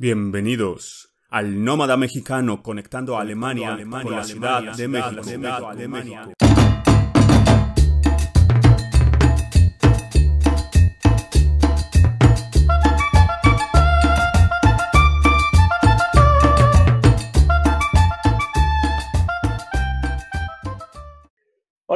Bienvenidos al Nómada Mexicano conectando a Alemania, con la Ciudad de México.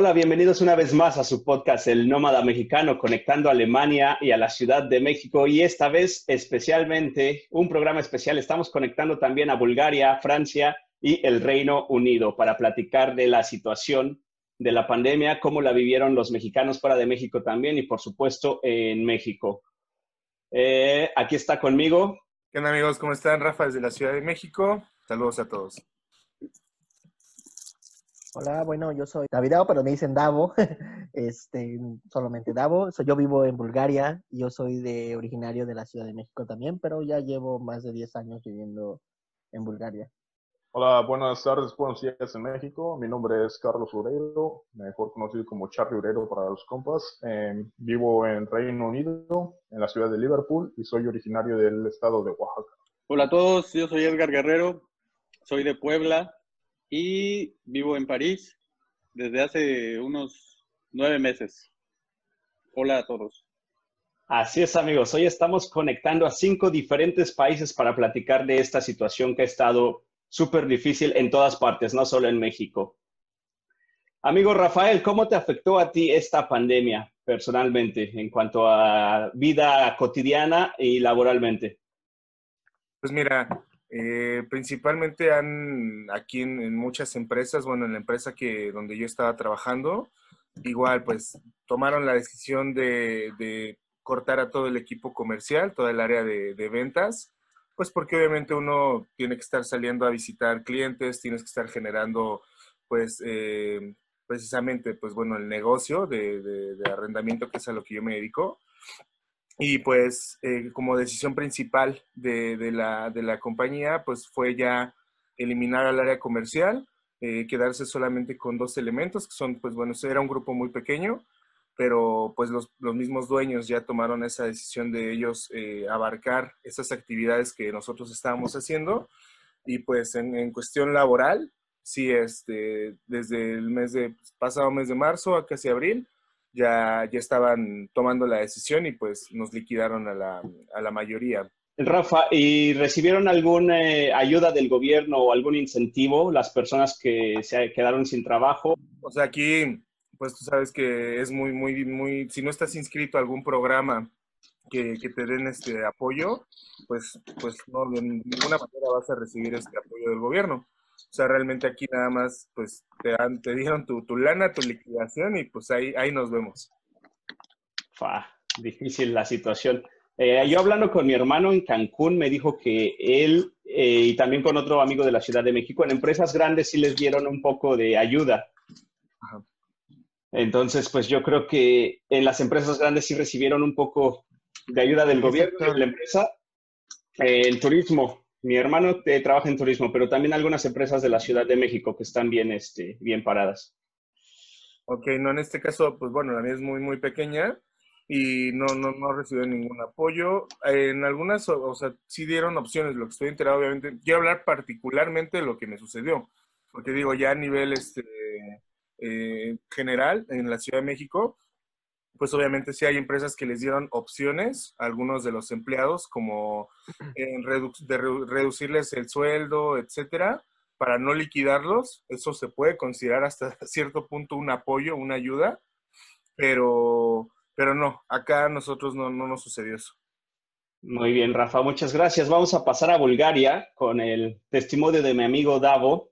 Hola, bienvenidos una vez más a su podcast El Nómada Mexicano, conectando a Alemania y a la Ciudad de México. Y esta vez especialmente, un programa especial, estamos conectando también a Bulgaria, Francia y el Reino Unido para platicar de la situación de la pandemia, cómo la vivieron los mexicanos fuera de México también y por supuesto en México. Eh, aquí está conmigo. ¿Qué onda amigos? ¿Cómo están? Rafa desde la Ciudad de México. Saludos a todos. Hola, bueno, yo soy Davidao, pero me dicen Davo, este, solamente Davo. yo vivo en Bulgaria, yo soy de originario de la Ciudad de México también, pero ya llevo más de 10 años viviendo en Bulgaria. Hola, buenas tardes, buenos días en México. Mi nombre es Carlos Ureiro, mejor conocido como Charlie Ureiro para los compas. Em, vivo en Reino Unido, en la ciudad de Liverpool, y soy originario del estado de Oaxaca. Hola a todos, yo soy Edgar Guerrero, soy de Puebla, y vivo en París desde hace unos nueve meses. Hola a todos. Así es, amigos. Hoy estamos conectando a cinco diferentes países para platicar de esta situación que ha estado súper difícil en todas partes, no solo en México. Amigo Rafael, ¿cómo te afectó a ti esta pandemia personalmente en cuanto a vida cotidiana y laboralmente? Pues mira, eh, principalmente han aquí en, muchas empresas, bueno, en la empresa que donde yo estaba trabajando, igual pues tomaron la decisión de, cortar a todo el equipo comercial, toda el área de, ventas, pues porque obviamente uno tiene que estar saliendo a visitar clientes, tienes que estar generando pues eh, precisamente pues bueno el negocio de, de, arrendamiento que es a lo que yo me dedico y pues eh, como decisión principal de, de, la, de, la, compañía, pues fue ya eliminar al área comercial, eh, quedarse solamente con dos elementos, que son, pues bueno, era un grupo muy pequeño, pero pues los, los mismos dueños ya tomaron esa decisión de ellos eh, abarcar esas actividades que nosotros estábamos haciendo. Y pues en, en cuestión laboral, sí, este, desde el mes de, pasado mes de marzo a casi abril, ya, ya estaban tomando la decisión y pues nos liquidaron a la, a la mayoría. Rafa, ¿y recibieron alguna eh, ayuda del gobierno o algún incentivo las personas que se quedaron sin trabajo? O sea, aquí, pues tú sabes que es muy, muy, muy, si no estás inscrito a algún programa que, que te den este apoyo, pues, pues no, de ninguna manera vas a recibir este apoyo del gobierno. O sea, realmente aquí nada más, pues, te, dan, te dieron tu, tu, lana, tu liquidación y pues ahí, ahí nos vemos. Fa, difícil la situación. Eh, yo hablando con mi hermano en Cancún, me dijo que él eh, y también con otro amigo de la Ciudad de México, en empresas grandes sí les dieron un poco de ayuda. Entonces, pues yo creo que en las empresas grandes sí recibieron un poco de ayuda del gobierno, de la empresa. Eh, el turismo, mi hermano trabaja en turismo, pero también algunas empresas de la Ciudad de México que están bien, este, bien paradas. Ok, no, en este caso, pues bueno, la mía es muy, muy pequeña y no, no, no recibió ningún apoyo. En algunas, o, sea, sí dieron opciones, lo que estoy enterado, obviamente. Quiero hablar particularmente de lo que me sucedió, porque digo, ya a nivel este, eh, general en la Ciudad de México, pues obviamente sí hay empresas que les dieron opciones a algunos de los empleados, como en de reducirles el sueldo, etcétera, para no liquidarlos. Eso se puede considerar hasta cierto punto un apoyo, una ayuda, pero, pero no, acá a nosotros no, no nos sucedió eso. Muy bien, Rafa, muchas gracias. Vamos a pasar a Bulgaria con el testimonio de mi amigo Davo.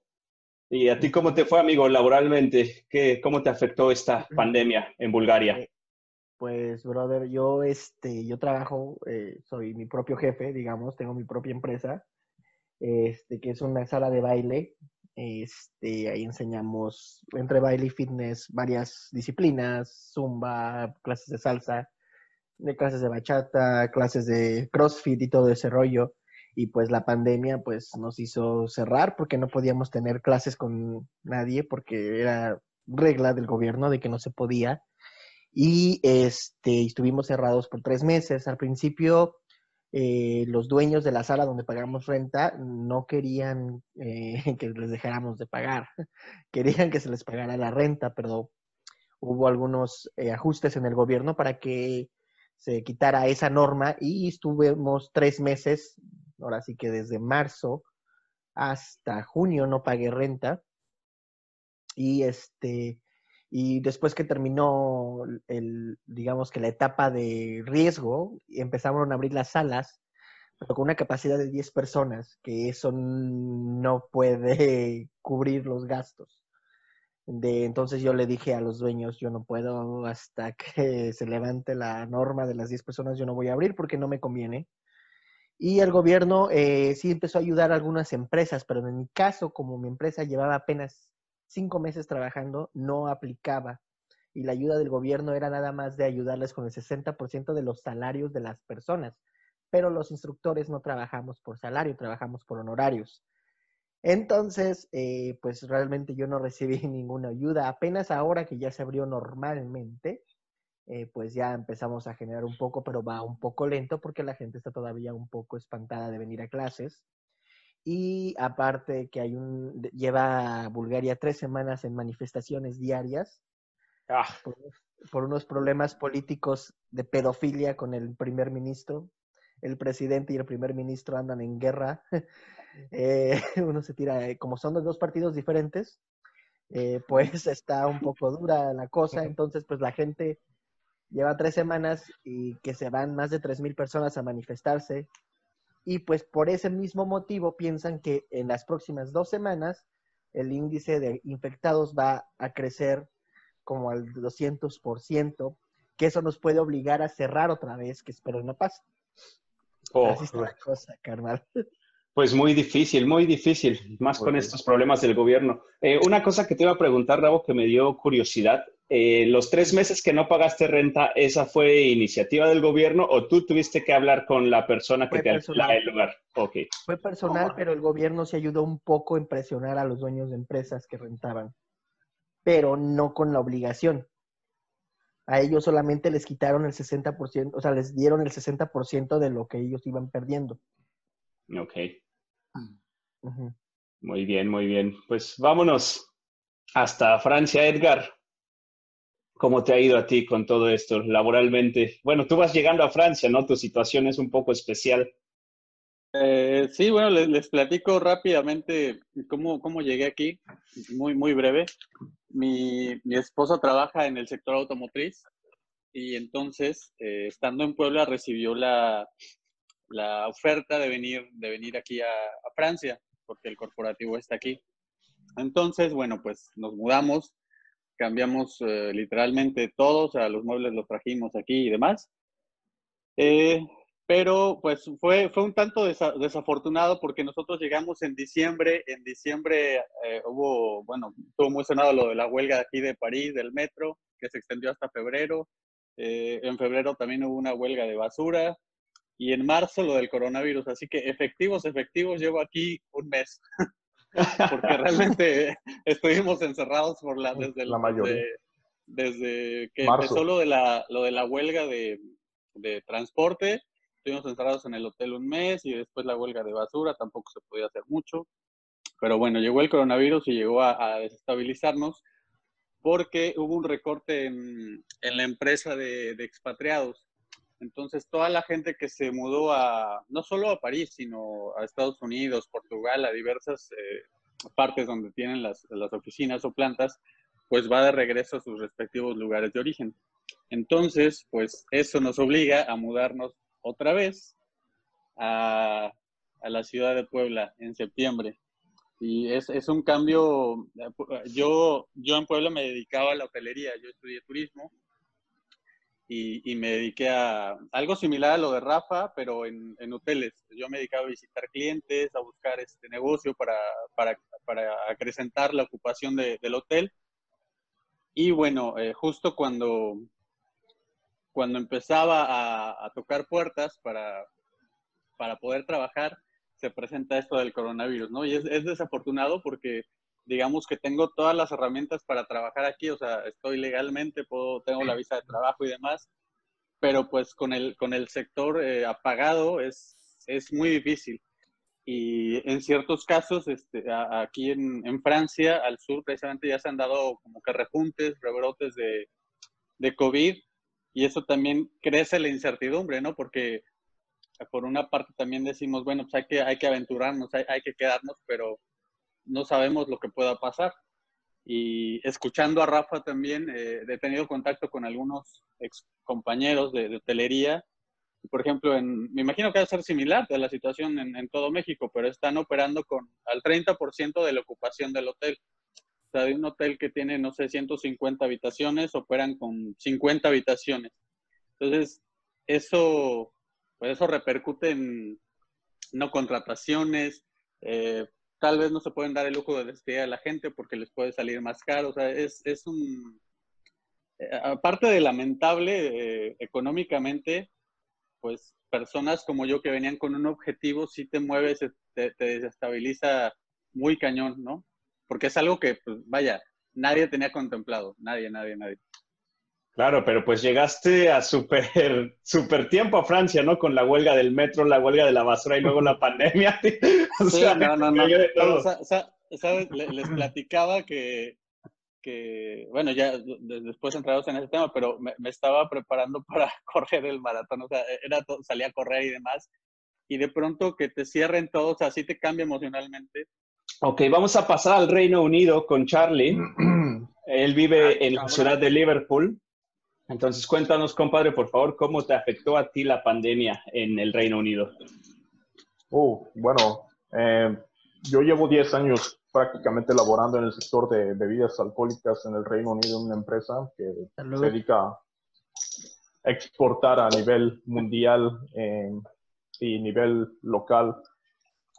¿Y a ti cómo te fue, amigo, laboralmente? ¿Qué, ¿Cómo te afectó esta pandemia en Bulgaria? Pues, brother, yo, este, yo trabajo, eh, soy mi propio jefe, digamos, tengo mi propia empresa, este, que es una sala de baile. Este, ahí enseñamos entre baile y fitness varias disciplinas, zumba, clases de salsa, de clases de bachata, clases de crossfit y todo ese rollo. Y pues la pandemia pues nos hizo cerrar porque no podíamos tener clases con nadie porque era regla del gobierno de que no se podía y este, estuvimos cerrados por tres meses. Al principio eh, los dueños de la sala donde pagamos renta no querían eh, que les dejáramos de pagar, querían que se les pagara la renta, pero hubo algunos eh, ajustes en el gobierno para que se quitara esa norma y estuvimos tres meses, ahora sí que desde marzo hasta junio no pagué renta y este y después que terminó el, digamos que la etapa de riesgo, empezaron a abrir las salas, pero con una capacidad de 10 personas, que eso no puede cubrir los gastos. De, entonces yo le dije a los dueños, yo no puedo hasta que se levante la norma de las 10 personas, yo no voy a abrir porque no me conviene. Y el gobierno eh, sí empezó a ayudar a algunas empresas, pero en mi caso, como mi empresa llevaba apenas cinco meses trabajando, no aplicaba. Y la ayuda del gobierno era nada más de ayudarles con el 60% de los salarios de las personas. Pero los instructores no trabajamos por salario, trabajamos por honorarios. Entonces, eh, pues realmente yo no recibí ninguna ayuda. Apenas ahora que ya se abrió normalmente, eh, pues ya empezamos a generar un poco, pero va un poco lento porque la gente está todavía un poco espantada de venir a clases. Y aparte que hay un, lleva Bulgaria tres semanas en manifestaciones diarias ah. por, unos problemas políticos de pedofilia con el primer ministro. El presidente y el primer ministro andan en guerra. Eh, uno se tira, eh, como son de dos partidos diferentes, eh, pues está un poco dura la cosa. Entonces, pues la gente lleva tres semanas y que se van más de tres mil personas a manifestarse y pues por ese mismo motivo piensan que en las próximas dos semanas el índice de infectados va a crecer como al 200%, que eso nos puede obligar a cerrar otra vez, que espero no pase. Oh, Así está la cosa, carnal. Pues muy difícil, muy difícil, más con estos problemas del gobierno. Eh, una cosa que te iba a preguntar, Rabo, que me dio curiosidad. Eh, los tres meses que no pagaste renta, ¿esa fue iniciativa del gobierno o tú tuviste que hablar con la persona que te alquilaba el lugar? Okay. Fue personal, pero el gobierno se ayudó un poco en presionar a los dueños de empresas que rentaban, pero no con la obligación. A ellos solamente les quitaron el 60%, o sea, les dieron el 60% de lo que ellos iban perdiendo. Ok. Muy bien, muy bien. Pues vámonos hasta Francia, Edgar. ¿Cómo te ha ido a ti con todo esto laboralmente? Bueno, tú vas llegando a Francia, ¿no? Tu situación es un poco especial. Eh, sí, bueno, les, platico rápidamente cómo, cómo, llegué aquí, muy, muy breve. Mi, mi esposa trabaja en el sector automotriz y entonces, eh, estando en Puebla, recibió la, la oferta de venir, de venir aquí a, Francia, porque el corporativo está aquí. Entonces, bueno, pues nos mudamos, cambiamos eh, literalmente todo, o sea, los muebles los trajimos aquí y demás. Eh, pero pues fue, fue un tanto desafortunado porque nosotros llegamos en diciembre, en diciembre eh, hubo, bueno, estuvo muy sonado lo de la huelga aquí de París, del metro, que se extendió hasta febrero. en febrero también hubo una huelga de basura, y en marzo lo del coronavirus. Así que efectivos, efectivos, llevo aquí un mes. Porque realmente estuvimos encerrados por la, desde, la mayoría. desde, que empezó lo de la, lo de la huelga de, de transporte. Estuvimos encerrados en el hotel un mes y después la huelga de basura, tampoco se podía hacer mucho. Pero bueno, llegó el coronavirus y llegó a, desestabilizarnos porque hubo un recorte en, en la empresa de, de expatriados. Entonces, toda la gente que se mudó a, no solo a París, sino a Estados Unidos, Portugal, a diversas eh, partes donde tienen las, las, oficinas o plantas, pues va de regreso a sus respectivos lugares de origen. Entonces, pues eso nos obliga a mudarnos otra vez a, a la ciudad de Puebla en septiembre. Y es, es, un cambio, yo, yo en Puebla me dedicaba a la hotelería, yo estudié turismo y, me dediqué a algo similar a lo de Rafa, pero en, hoteles. Yo me dedicaba a visitar clientes, a buscar este negocio para, para, para acrecentar la ocupación de, del hotel. Y bueno, eh, justo cuando, cuando empezaba a, tocar puertas para, para poder trabajar, se presenta esto del coronavirus, ¿no? Y es desafortunado porque digamos que tengo todas las herramientas para trabajar aquí, o sea, estoy legalmente, puedo, tengo la visa de trabajo y demás, pero pues con el, con el sector eh, apagado es, es muy difícil. Y en ciertos casos, este, aquí en, en, Francia, al sur, precisamente ya se han dado como que repuntes, rebrotes de, de COVID, y eso también crece la incertidumbre, ¿no? Porque por una parte también decimos, bueno, pues hay que, hay que aventurarnos, hay, hay que quedarnos, pero no sabemos lo que pueda pasar. Y escuchando a Rafa también, eh, he tenido contacto con algunos ex compañeros de, hotelería. Por ejemplo, en, me imagino que va a ser similar a la situación en, en, todo México, pero están operando con al 30% de la ocupación del hotel. O sea, de un hotel que tiene, no sé, 150 habitaciones, operan con 50 habitaciones. Entonces, eso, pues eso repercute en no contrataciones, eh, tal vez no se pueden dar el lujo de despedir a la gente porque les puede salir más caro. O sea, es, es un... Eh, aparte de lamentable eh, económicamente, pues personas como yo que venían con un objetivo, si te mueves, te, te, desestabiliza muy cañón, ¿no? Porque es algo que, pues vaya, nadie tenía contemplado, nadie, nadie, nadie. Claro, pero pues llegaste a súper super tiempo a Francia, ¿no? Con la huelga del metro, la huelga de la basura y luego la pandemia. o sí, sea, no, no, no. ¿sabes? Les platicaba que, que, bueno, ya después entrados en ese tema, pero me, estaba preparando para correr el maratón, o sea, era salía a correr y demás, y de pronto que te cierren todos, así te cambia emocionalmente. Ok, vamos a pasar al Reino Unido con Charlie. Él vive en la ciudad de Liverpool. Entonces, cuéntanos, compadre, por favor, ¿cómo te afectó a ti la pandemia en el Reino Unido? Uh, bueno, eh, yo llevo 10 años prácticamente laborando en el sector de bebidas alcohólicas en el Reino Unido, en una empresa que se dedica a exportar a nivel mundial eh, y nivel local.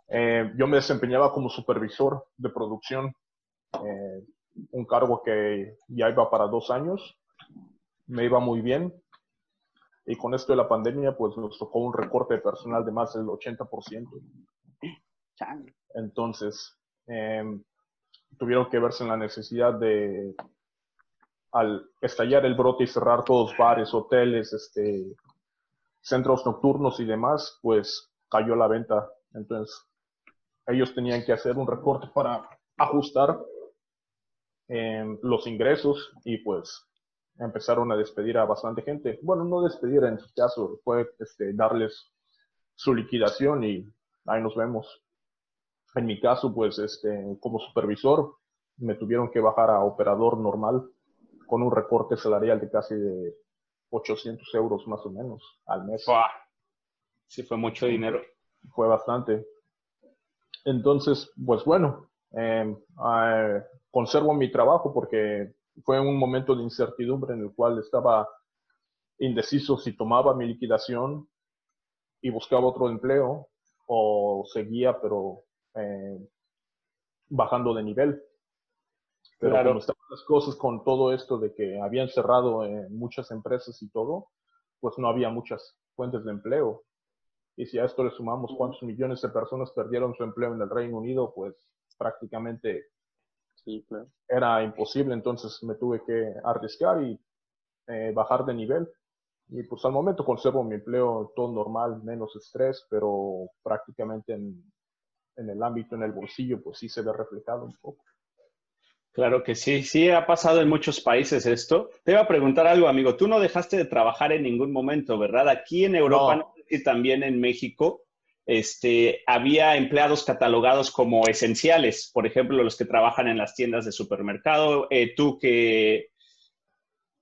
Eh, yo me desempeñaba como supervisor de producción, un cargo que ya iba para dos años me iba muy bien. Y con esto de la pandemia, pues nos tocó un recorte de personal de más del 80%. Entonces, em, tuvieron que verse en la necesidad de, al estallar el brote y cerrar todos bares, hoteles, este, centros nocturnos y demás, pues cayó la venta. Entonces, ellos tenían que hacer un recorte para ajustar em, los ingresos y pues empezaron a despedir a bastante gente. Bueno, no despedir en su caso, fue este, darles su liquidación y ahí nos vemos. En mi caso, pues, este, como supervisor, me tuvieron que bajar a operador normal con un recorte salarial de casi de 800 euros más o menos al mes. Sí, fue mucho dinero. Fue bastante. Entonces, pues bueno, eh, conservo mi trabajo porque fue un momento de incertidumbre en el cual estaba indeciso si tomaba mi liquidación y buscaba otro empleo o seguía, pero eh, bajando de nivel. Pero como estaban las cosas con todo esto de que habían cerrado eh, muchas empresas y todo, pues no había muchas fuentes de empleo. Y si a esto le sumamos cuántos millones de personas perdieron su empleo en el Reino Unido, pues prácticamente era imposible, entonces me tuve que arriesgar y eh, bajar de nivel. Y pues al momento conservo mi empleo todo normal, menos estrés, pero prácticamente en, en el ámbito, en el bolsillo, pues sí se ve reflejado un poco. Claro que sí, sí ha pasado en muchos países esto. Te iba a preguntar algo, amigo. Tú no dejaste de trabajar en ningún momento, ¿verdad? Aquí en Europa y también en México este, había empleados catalogados como esenciales, por ejemplo, los que trabajan en las tiendas de supermercado, eh, tú que,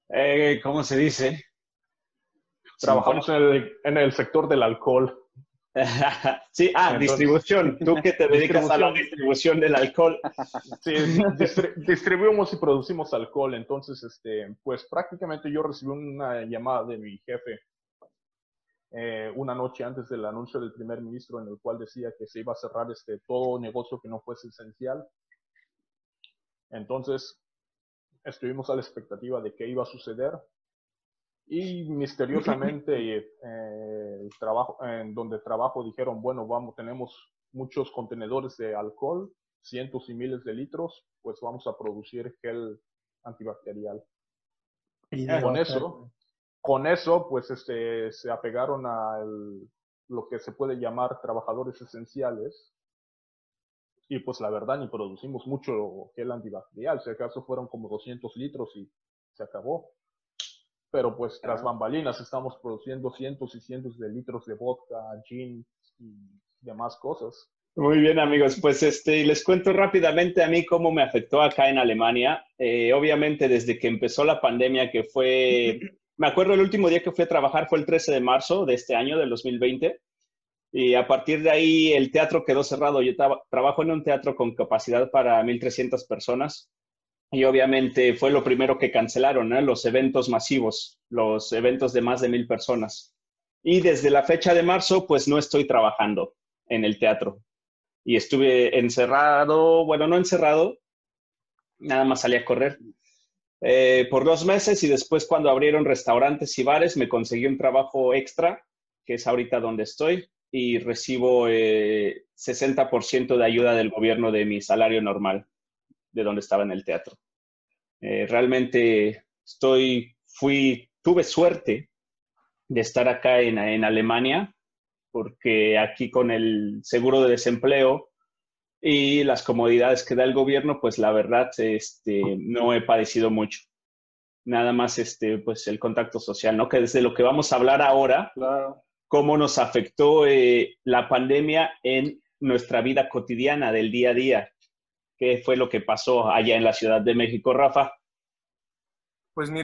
eh, ¿cómo se dice? Trabajamos en el, en el sector del alcohol. sí, ah, distribución. Tú que te dedicas a la distribución del alcohol. Sí, distribuimos y producimos alcohol. Entonces, este, pues prácticamente yo recibí una llamada de mi jefe eh, una noche antes del anuncio del primer ministro en el cual decía que se iba a cerrar este, todo negocio que no fuese esencial. Entonces, estuvimos a la expectativa de qué iba a suceder y misteriosamente eh, el trabajo, en donde trabajo dijeron, bueno, vamos, tenemos muchos contenedores de alcohol, cientos y miles de litros, pues vamos a producir gel antibacterial. Y con eso, con eso, pues este, se apegaron a lo que se puede llamar trabajadores esenciales. Y pues la verdad, ni producimos mucho gel antibacterial. Si acaso fueron como 200 litros y se acabó. Pero pues tras bambalinas estamos produciendo cientos y cientos de litros de vodka, gin y demás cosas. Muy bien, amigos. Pues este, les cuento rápidamente a mí cómo me afectó acá en Alemania. Eh, obviamente, desde que empezó la pandemia, que fue, me acuerdo el último día que fui a trabajar fue el 13 de marzo de este año, del 2020. Y a partir de ahí el teatro quedó cerrado. Yo trabajo en un teatro con capacidad para 1.300 personas. Y obviamente fue lo primero que cancelaron, los eventos masivos, los eventos de más de mil personas. Y desde la fecha de marzo, pues no estoy trabajando en el teatro y estuve encerrado, bueno, no encerrado, nada más salí a correr eh, por dos meses y después cuando abrieron restaurantes y bares me conseguí un trabajo extra, que es ahorita donde estoy, y recibo 60% eh, de ayuda del gobierno de mi salario normal, de donde estaba en el teatro. Eh, realmente estoy, fui, tuve suerte de estar acá en, en Alemania porque aquí con el seguro de desempleo y las comodidades que da el gobierno, pues la verdad este, no he padecido mucho. Nada más este, pues el contacto social, ¿no? Que desde lo que vamos a hablar ahora, cómo nos afectó eh, la pandemia en nuestra vida cotidiana del día a día. ¿Qué fue lo que pasó allá en la Ciudad de México, Rafa? Pues